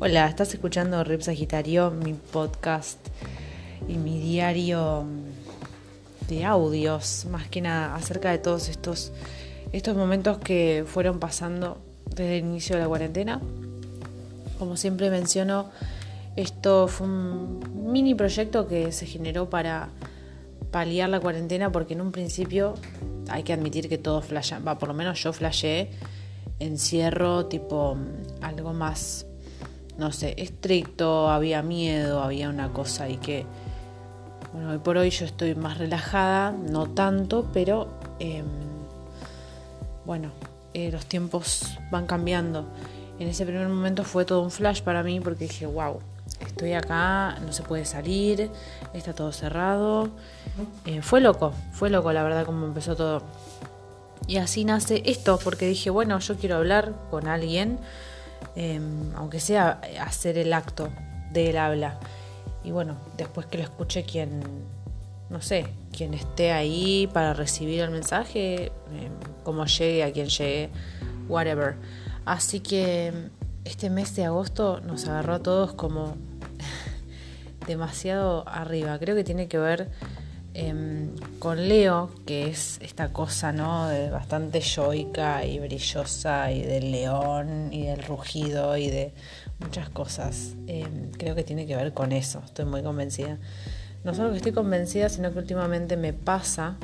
Hola, estás escuchando Rip Sagitario, mi podcast y mi diario de audios, más que nada acerca de todos estos, estos momentos que fueron pasando desde el inicio de la cuarentena. Como siempre menciono, esto fue un mini proyecto que se generó para paliar la cuarentena porque en un principio hay que admitir que todo flasha, va, por lo menos yo flashé encierro tipo algo más no sé, estricto, había miedo, había una cosa ahí que, bueno, hoy por hoy yo estoy más relajada, no tanto, pero em, bueno, eh, los tiempos van cambiando. En ese primer momento fue todo un flash para mí porque dije, wow, estoy acá, no se puede salir, está todo cerrado. Eh, fue loco, fue loco la verdad como empezó todo. Y así nace esto, porque dije, bueno, yo quiero hablar con alguien Em, aunque sea hacer el acto del habla. Y bueno, después que lo escuche quien, no sé, quien esté ahí para recibir el mensaje, em, como llegue, a quien llegue, whatever. Así que este mes de agosto nos agarró a todos como demasiado arriba. Creo que tiene que ver Em, con Leo, que es esta cosa, ¿no? De bastante yoica y brillosa y del león y del rugido y de muchas cosas. Em, creo que tiene que ver con eso, estoy muy convencida. No solo que estoy convencida, sino que últimamente me pasa,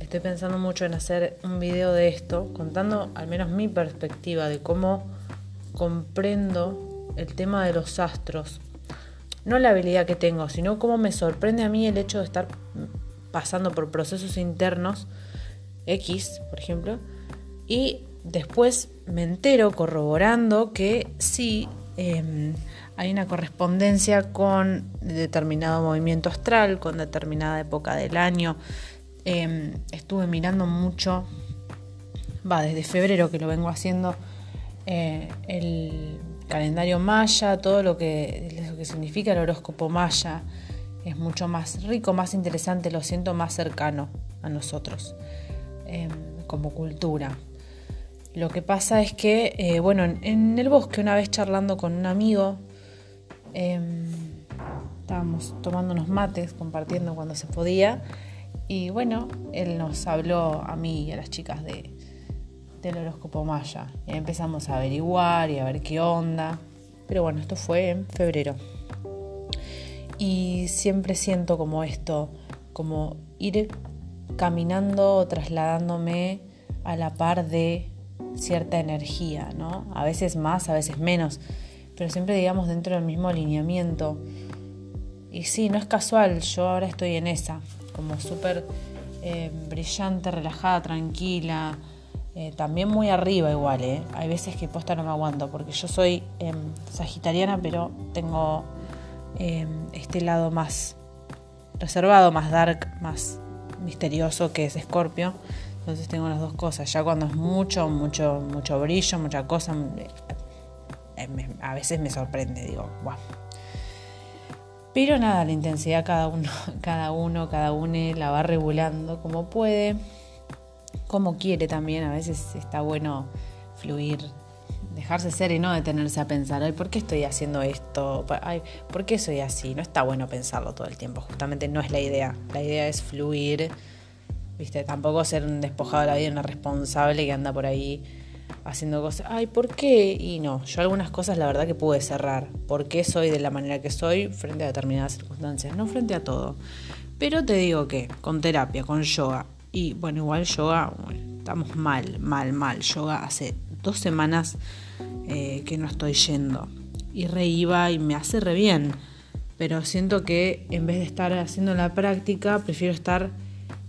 estoy pensando mucho en hacer un video de esto, contando al menos mi perspectiva de cómo comprendo el tema de los astros. No la habilidad que tengo, sino cómo me sorprende a mí el hecho de estar pasando por procesos internos, X, por ejemplo, y después me entero corroborando que sí em, hay una correspondencia con determinado movimiento astral, con determinada época del año. Em, estuve mirando mucho, va, desde febrero que lo vengo haciendo, eh, el calendario maya, todo lo que, lo que significa el horóscopo maya es mucho más rico, más interesante, lo siento más cercano a nosotros em, como cultura. Lo que pasa es que, eh, bueno, en, el bosque una vez charlando con un amigo, em, estábamos tomando unos mates, compartiendo cuando se podía, y bueno, él nos habló a mí y a las chicas de, del horóscopo maya, y empezamos a averiguar y a ver qué onda, pero bueno, esto fue en febrero. Y siempre siento como esto, como ir caminando trasladándome a la par de cierta energía, ¿no? A veces más, a veces menos, pero siempre digamos dentro del mismo alineamiento. Y sí, no es casual, yo ahora estoy en esa, como súper eh, brillante, relajada, tranquila, eh, también muy arriba igual, ¿eh? Hay veces que posta no me aguanto, porque yo soy em, sagitariana, pero tengo Em, este lado más reservado, más dark, más misterioso que es Escorpio. Entonces tengo las dos cosas. Ya cuando es mucho, mucho, mucho brillo, mucha cosa, eh, a veces me sorprende, digo, wow. Pero nada, la intensidad cada uno, cada uno, cada uno la va regulando como puede, como quiere también. A veces está bueno fluir dejarse ser y no detenerse a pensar, ay, ¿por qué estoy haciendo esto? Ay, ¿por qué soy así? No está bueno pensarlo todo el tiempo, justamente no es la idea. La idea es fluir, ¿viste? Tampoco ser un despojado de la vida, una responsable que anda por ahí haciendo cosas, ay, ¿por qué? Y no, yo algunas cosas la verdad que pude cerrar. ¿Por qué soy de la manera que soy frente a determinadas circunstancias? No frente a todo. Pero te digo que con terapia, con yoga, y bueno, igual yoga, estamos mal, mal, mal. Yoga hace dos semanas eh, que no estoy yendo. Y re iba y me hace re bien. Pero siento que en vez de estar haciendo la práctica, prefiero estar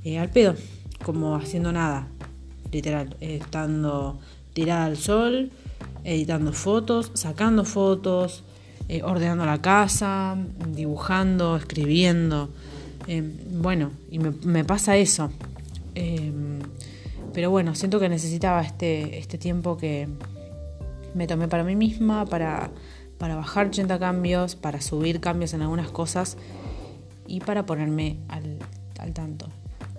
eh, al pedo, como haciendo nada. Literal, estando tirada al sol, editando fotos, sacando fotos, eh, ordenando la casa, dibujando, escribiendo. bueno, y me, me pasa eso. pero bueno, siento que necesitaba este, este tiempo que, me tomé para mí misma, para, para bajar 80 cambios, para subir cambios en algunas cosas y para ponerme al, al tanto.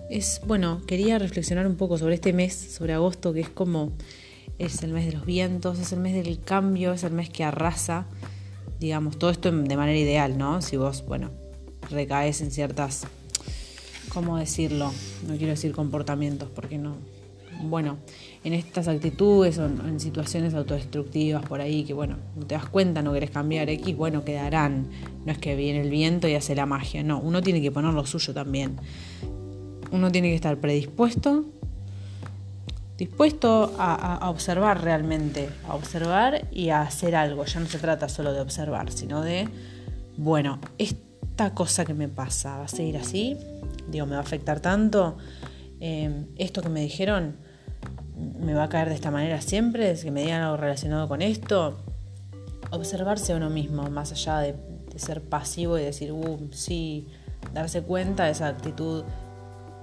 Es bueno, quería reflexionar un poco sobre este mes, sobre agosto, que es como es el mes de los vientos, es el mes del cambio, es el mes que arrasa. digamos, todo esto de manera ideal, ¿no? Si vos, bueno, recaes en ciertas, ¿cómo decirlo? No quiero decir comportamientos, porque no. Bueno, en estas actitudes o en situaciones autodestructivas por ahí que, bueno, no te das cuenta, no querés cambiar X, bueno, quedarán. No es que viene el viento y hace la magia, no, uno tiene que poner lo suyo también. Uno tiene que estar predispuesto dispuesto a, observar realmente, a observar y a hacer algo. Ya no se trata solo de observar, sino de, bueno, esta cosa que me pasa, ¿va a seguir así? Digo, ¿me va a afectar tanto? Em, esto que me dijeron, ¿me va a caer de esta manera siempre? ¿Es que me digan algo relacionado con esto? Observarse a uno mismo, más allá de, ser pasivo y decir, uh, sí, darse cuenta de esa actitud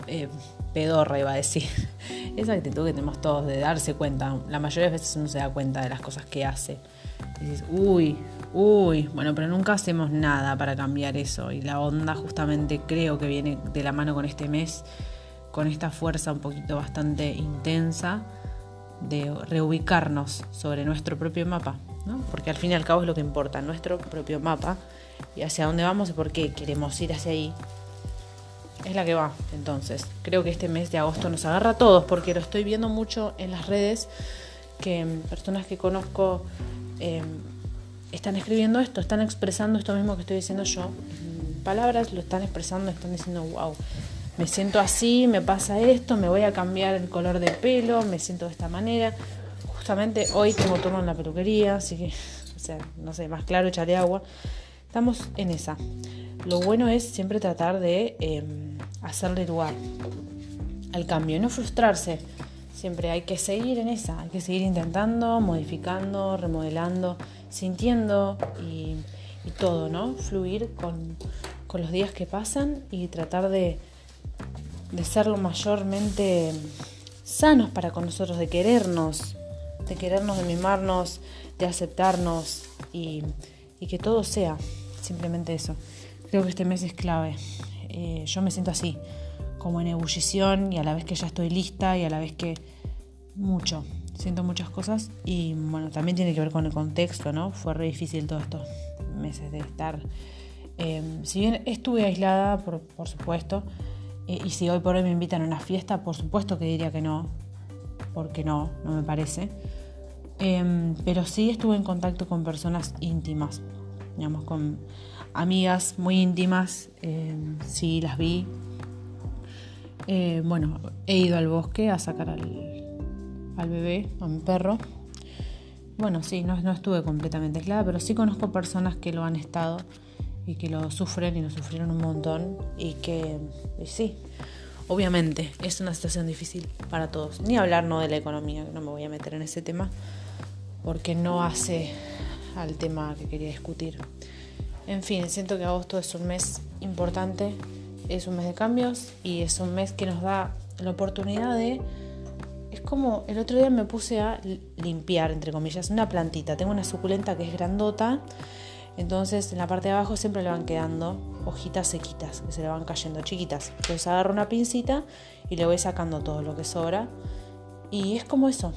eh, pedorra, iba a decir. Esa actitud que tenemos todos de darse cuenta. La mayoría de veces uno se da cuenta de las cosas que hace. Y dices, uy, uy, bueno, pero nunca hacemos nada para cambiar eso. Y la onda justamente creo que viene de la mano con este mes, con esta fuerza un poquito bastante intensa de reubicarnos sobre nuestro propio mapa, ¿no? Porque al fin y al cabo es lo que importa, nuestro propio mapa y hacia dónde vamos y por qué queremos ir hacia ahí es la que va. Entonces, creo que este mes de agosto nos agarra a todos, porque lo estoy viendo mucho en las redes, que mm, personas que conozco em, están escribiendo esto, están expresando esto mismo que estoy diciendo yo. palabras lo están expresando, están diciendo, wow, me siento así, me pasa esto, me voy a cambiar el color de pelo, me siento de esta manera. Justamente hoy tengo turno en la peluquería, así que, o sea, no sé, más claro, echaré agua. Estamos en esa. Lo bueno es siempre tratar de em, hacerle lugar al cambio y no frustrarse. Siempre hay que seguir en esa, hay que seguir intentando, modificando, remodelando, sintiendo y, todo, ¿no? Fluir con, los días que pasan y tratar de, de ser lo mayormente sanos para con nosotros, de querernos, de querernos, de mimarnos, de aceptarnos y, y que todo sea simplemente eso. Creo que este mes es clave. Eh, yo me siento así, como en ebullición y a la vez que ya estoy lista y a la vez que mucho. Siento muchas cosas y bueno, también tiene que ver con el contexto, ¿no? Fue re difícil todos estos meses de estar. Eh, si bien estuve aislada, por, supuesto, y si hoy por hoy me invitan a una fiesta, por supuesto que diría que no, porque no, no me parece. pero sí estuve en contacto con personas íntimas, digamos, con amigas muy íntimas, eh, sí las vi. Eh, bueno, he ido al bosque a sacar al, al bebé, a mi perro. Bueno, sí, no, no estuve completamente aislada, pero sí conozco personas que lo han estado y que lo sufren y lo sufrieron un montón y que sí, obviamente es una situación difícil para todos. Ni hablar no de la economía, no me voy a meter en ese tema porque no hace al tema que quería discutir. En fin, siento que agosto es un mes importante, es un mes de cambios y es un mes que nos da la oportunidad de... Es como el otro día me puse a limpiar, entre comillas, una plantita. Tengo una suculenta que es grandota, entonces en la parte de abajo siempre le van quedando hojitas sequitas, que se le van cayendo chiquitas. Entonces agarro una pincita y le voy sacando todo lo que sobra. Y es como eso.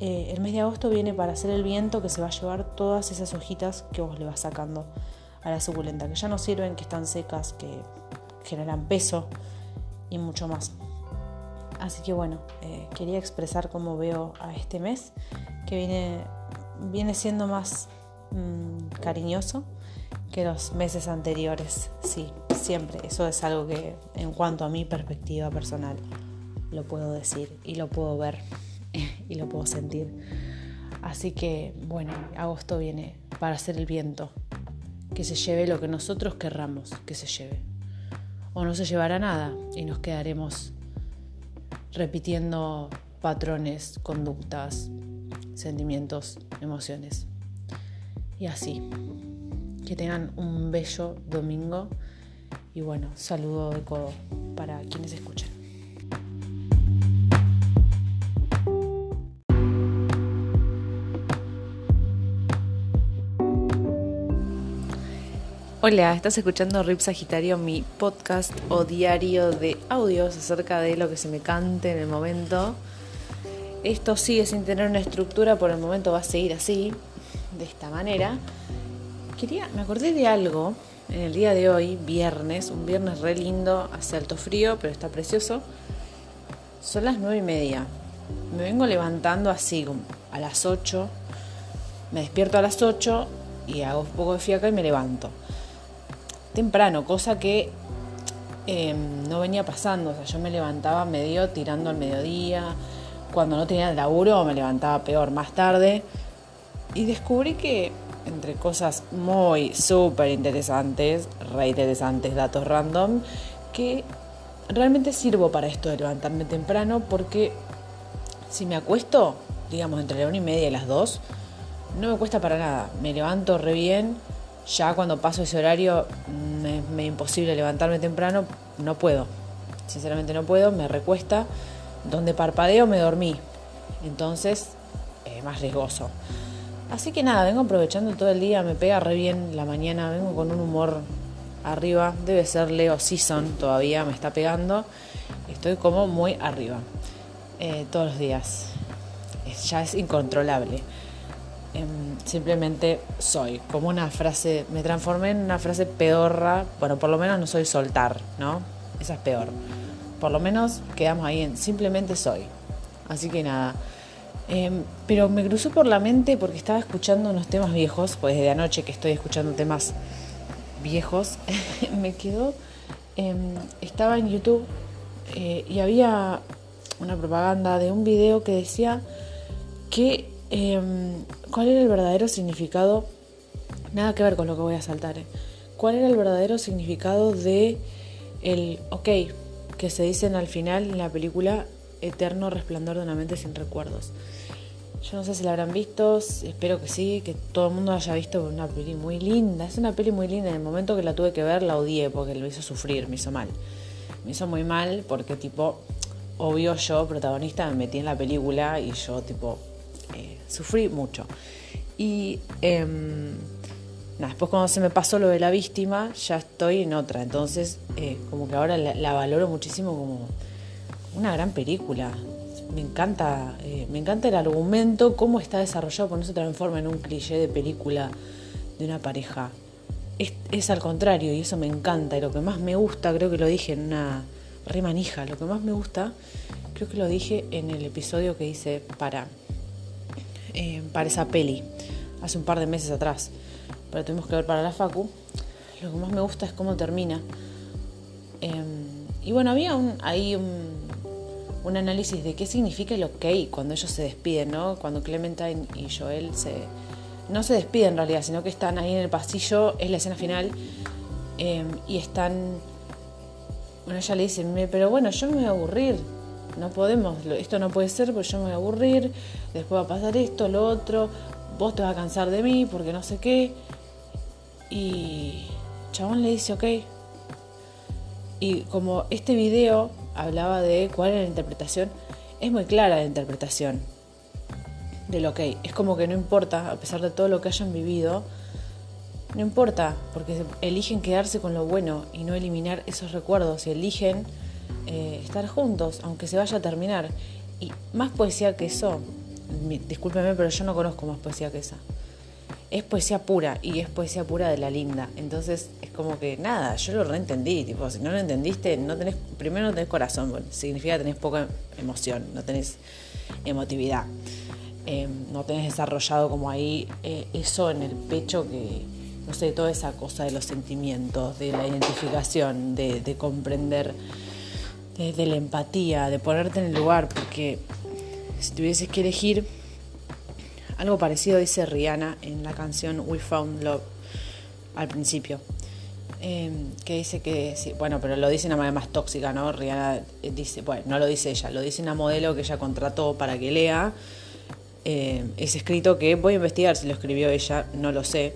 Eh, el mes de agosto viene para hacer el viento que se va a llevar todas esas hojitas que vos le vas sacando a la suculenta, que ya no sirven, que están secas, que generan peso y mucho más. Así que bueno, eh, quería expresar cómo veo a este mes, que viene, viene siendo más mm, cariñoso que los meses anteriores. Sí, siempre. Eso es algo que en cuanto a mi perspectiva personal lo puedo decir y lo puedo ver y lo puedo sentir. Así que bueno, agosto viene para hacer el viento, que se lleve lo que nosotros querramos que se lleve. O no se llevará nada y nos quedaremos repitiendo patrones, conductas, sentimientos, emociones. Y así. Que tengan un bello domingo y bueno, saludo de codo para quienes escuchan. Hola, estás escuchando Rip Sagitario, mi podcast o diario de audios acerca de lo que se me cante en el momento. Esto sigue sin tener una estructura, por el momento va a seguir así, de esta manera. quería, me acordé de algo en el día de hoy, viernes, un viernes re lindo, hace alto frío, pero está precioso. Son las nueve y media. Me vengo levantando así, a las 8. Me despierto a las 8 y hago un poco de fiaca y me levanto. Temprano, cosa que em, no venía pasando. O sea, yo me levantaba medio tirando al mediodía. Cuando no tenía laburo me levantaba peor, más tarde. Y descubrí que entre cosas muy súper interesantes, re interesantes, datos random, que realmente sirvo para esto de levantarme temprano porque si me acuesto, digamos, entre la una y media y las dos, no me cuesta para nada. Me levanto re bien. Ya cuando paso ese horario me, es imposible levantarme temprano, no puedo. Sinceramente no puedo, me recuesta. Donde parpadeo me dormí. Entonces es más riesgoso. Así que nada, vengo aprovechando todo el día, me pega re bien la mañana, vengo con un humor arriba, debe ser Leo Season todavía, me está pegando, estoy como muy arriba eh, todos los días, ya es incontrolable. Em, simplemente soy, como una frase, me transformé en una frase pedorra, bueno, por lo menos no soy soltar, ¿no? Esa es peor. Por lo menos quedamos ahí en simplemente soy. Así que nada. Em, pero me cruzó por la mente porque estaba escuchando unos temas viejos, pues desde anoche que estoy escuchando temas viejos, me quedó, em, estaba en YouTube eh, y había una propaganda de un video que decía que em, cuál era el verdadero significado, nada que ver con lo que voy a saltar, eh, cuál era el verdadero significado de el ok que se dicen al final en la película Eterno Resplandor de una mente sin recuerdos. Yo no sé si la habrán visto, espero que sí, que todo el mundo haya visto una peli muy linda. Es una peli muy linda. En el momento que la tuve que ver, la odié porque lo hizo sufrir, me hizo mal. Me hizo muy mal porque, tipo, obvio yo, protagonista, me metí en la película y yo, tipo, eh, sufrí mucho. Y em, nada, después cuando se me pasó lo de la víctima, ya estoy en otra. Entonces, eh, como que ahora la valoro muchísimo como una gran película me encanta, eh, me encanta el argumento, cómo está desarrollado, porque no se transforma en un cliché de película de una pareja. Es, al contrario, y eso me encanta. Y lo que más me gusta, creo que lo dije en una remanija, lo que más me gusta, creo que lo dije en el episodio que hice para, eh, para esa peli, hace un par de meses atrás. Pero tuvimos que ver para la Facu. Lo que más me gusta es cómo termina. Em, y bueno, había un, ahí un, un análisis de qué significa el ok cuando ellos se despiden, ¿no? Cuando Clementine y Joel se no se despiden en realidad, sino que están ahí en el pasillo, es la escena final, em, y están, bueno, ella le dice, pero bueno, yo me voy a aburrir, no podemos, esto no puede ser porque yo me voy a aburrir, después va a pasar esto, lo otro, vos te vas a cansar de mí porque no sé qué, y Chabón le dice, ok, y como este video hablaba de cuál era la interpretación, es muy clara la interpretación de lo que Es como que no importa, a pesar de todo lo que hayan vivido, no importa, porque eligen quedarse con lo bueno y no eliminar esos recuerdos y eligen eh, estar juntos, aunque se vaya a terminar. Y más poesía que eso, discúlpeme, pero yo no conozco más poesía que esa es poesía pura y es poesía pura de la linda. Entonces es como que nada, yo lo reentendí. Tipo, si no lo entendiste, no tenés, primero no tenés corazón, significa que tenés poca emoción, no tenés emotividad. Em, no tenés desarrollado como ahí eh, eso en el pecho que, no sé, toda esa cosa de los sentimientos, de la identificación, de, comprender, de, de la empatía, de ponerte en el lugar, porque si tuvieses que elegir algo parecido dice Rihanna en la canción We Found Love al principio. Em, que dice que, sí, bueno, pero lo dice una manera más tóxica, ¿no? Rihanna eh, dice, bueno, no lo dice ella, lo dice una modelo que ella contrató para que lea em, ese escrito que voy a investigar si lo escribió ella, no lo sé,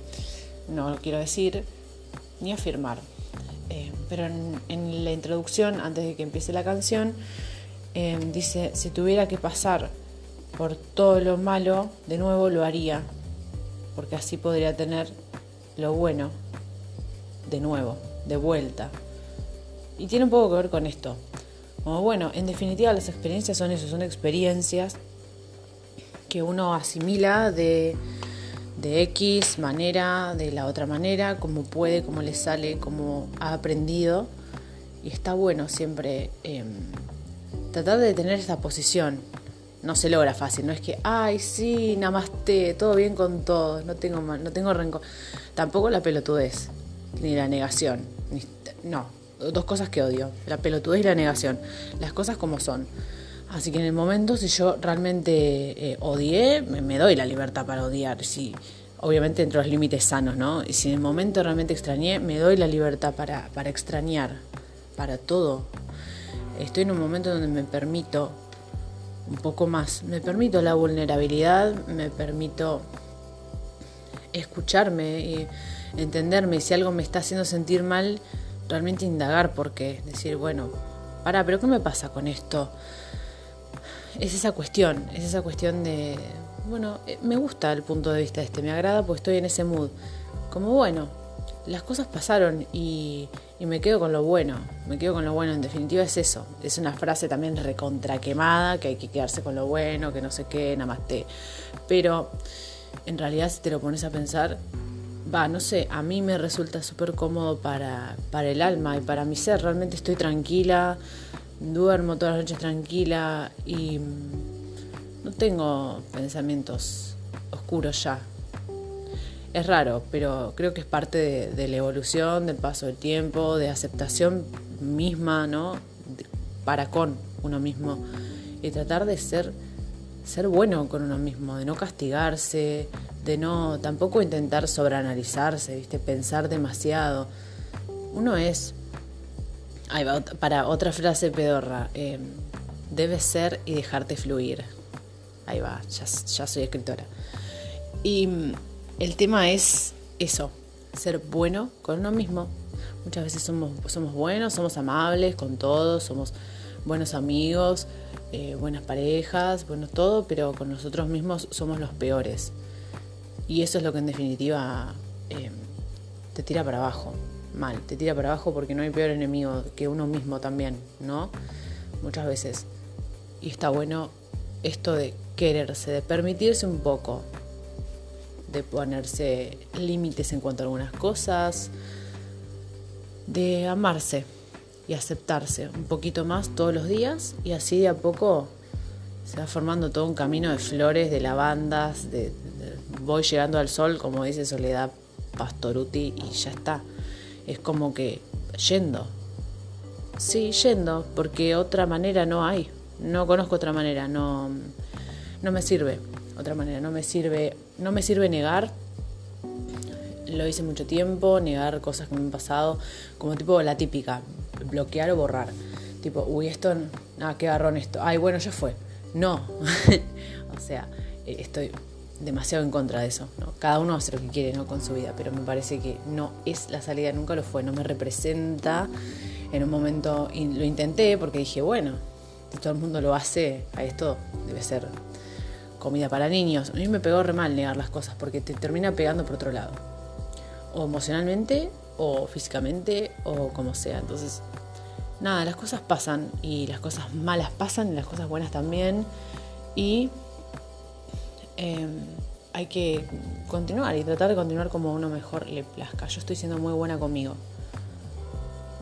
no lo quiero decir ni afirmar. Em, pero en, la introducción, antes de que empiece la canción, dice, si tuviera que pasar por todo lo malo, de nuevo lo haría, porque así podría tener lo bueno de nuevo, de vuelta. Y tiene un poco que ver con esto. Como bueno, en definitiva las experiencias son eso, son experiencias que uno asimila de, X manera, de la otra manera, como puede, como le sale, como ha aprendido. Y está bueno siempre em, tratar de tener esta posición. No se logra fácil, no es que, ay, sí, namaste, todo bien con todos, no tengo, no tengo rencor. Tampoco la pelotudez, ni la negación. no, dos cosas que odio, la pelotudez y la negación. Las cosas como son. Así que en el momento, si yo realmente eh, odié, me, doy la libertad para odiar. Si, obviamente dentro de los límites sanos, ¿no? Y si en el momento realmente extrañé, me doy la libertad para, para extrañar, para todo. Estoy en un momento donde me permito un poco más, me permito la vulnerabilidad, me permito escucharme y entenderme. Y si algo me está haciendo sentir mal, realmente indagar por qué. Decir, bueno, para, pero ¿qué me pasa con esto? es esa cuestión, es esa cuestión de, bueno, eh, me gusta el punto de vista este, me agrada porque estoy en ese mood. Como bueno, las cosas pasaron y, me quedo con lo bueno, me quedo con lo bueno, en definitiva es eso, es una frase también recontraquemada, que hay que quedarse con lo bueno, que no sé qué, nada más te. Pero en realidad si te lo pones a pensar, va, no sé, a mí me resulta súper cómodo para, para el alma y para mi ser, realmente estoy tranquila, duermo todas las noches tranquila y no tengo pensamientos oscuros ya. Es raro, pero creo que es parte de, la evolución, del paso del tiempo, de aceptación misma, ¿no? para con uno mismo y tratar de ser ser bueno con uno mismo, de no castigarse, de no tampoco intentar sobreanalizarse, ¿viste? pensar demasiado. Uno es Ahí va, para otra frase pedorra. Eh, debes ser y dejarte fluir. Ahí va, ya, soy escritora. Y el tema es eso, ser bueno con uno mismo. Muchas veces somos, somos buenos, somos amables con todos, somos buenos amigos, eh, buenas parejas, bueno todo, pero con nosotros mismos somos los peores. Y eso es lo que en definitiva eh, te tira para abajo mal, te tira para abajo porque no hay peor enemigo que uno mismo también, ¿no? Muchas veces. Y está bueno esto de quererse, de permitirse un poco, de ponerse límites en cuanto a algunas cosas, de amarse y aceptarse un poquito más todos los días y así de a poco se va formando todo un camino de flores, de lavandas, de voy llegando al sol, como dice Soledad Pastoruti, y ya está es como que yendo. Sí, yendo, porque otra manera no hay. No conozco otra manera, no, no me sirve otra manera, no me sirve, no me sirve negar. Lo hice mucho tiempo, negar cosas que me han pasado, como tipo la típica, bloquear o borrar. Tipo, uy, esto, ah, qué garrón esto. Ay, bueno, ya fue. No. o sea, eh, estoy demasiado en contra de eso. ¿no? Cada uno hace lo que quiere ¿no? con su vida, pero me parece que no es la salida, nunca lo fue, no me representa. En un momento lo intenté porque dije, bueno, si todo el mundo lo hace, a esto debe ser comida para niños. A mí me pegó re mal negar las cosas porque te termina pegando por otro lado. O emocionalmente, o físicamente, o como sea. Entonces, nada, las cosas pasan y las cosas malas pasan y las cosas buenas también. Y Em, hay que continuar y tratar de continuar como uno mejor le plazca. Yo estoy siendo muy buena conmigo.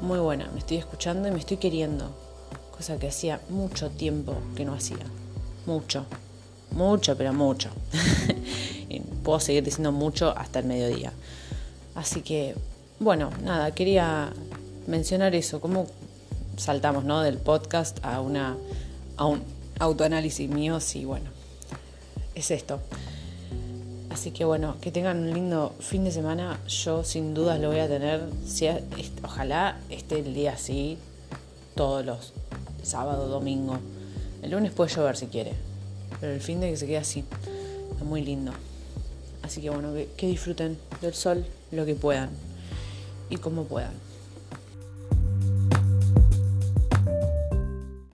Muy buena. Me estoy escuchando y me estoy queriendo. Cosa que hacía mucho tiempo que no hacía. Mucho. Mucho, pero mucho. puedo seguir diciendo mucho hasta el mediodía. Así que, bueno, nada, quería mencionar eso. Cómo saltamos ¿no? del podcast a, una, a un autoanálisis mío. Sí, bueno es esto. Así que bueno, que tengan un lindo fin de semana. Yo sin dudas lo voy a tener. Si, ojalá esté el día así todos los sábado, domingo. El lunes puede llover si quiere. Pero el fin de que se quede así. Es muy lindo. Así que bueno, que disfruten del sol lo que puedan. Y como puedan.